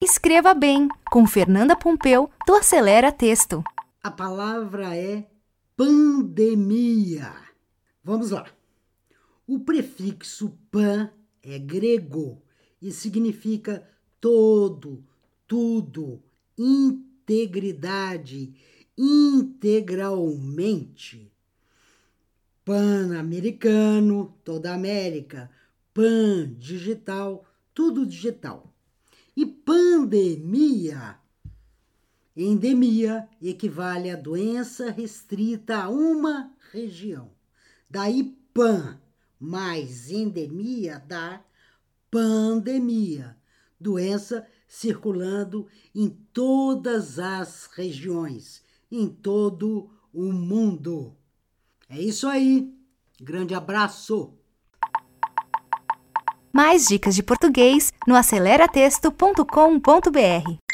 Escreva bem com Fernanda Pompeu do Acelera Texto. A palavra é pandemia. Vamos lá. O prefixo pan é grego e significa todo, tudo, integridade, integralmente. Pan-americano, toda América. Pan, digital, tudo digital. E pandemia. Endemia equivale a doença restrita a uma região. Daí pan mais endemia dá pandemia, doença circulando em todas as regiões, em todo o mundo. É isso aí. Grande abraço. Mais dicas de português no aceleratexto.com.br.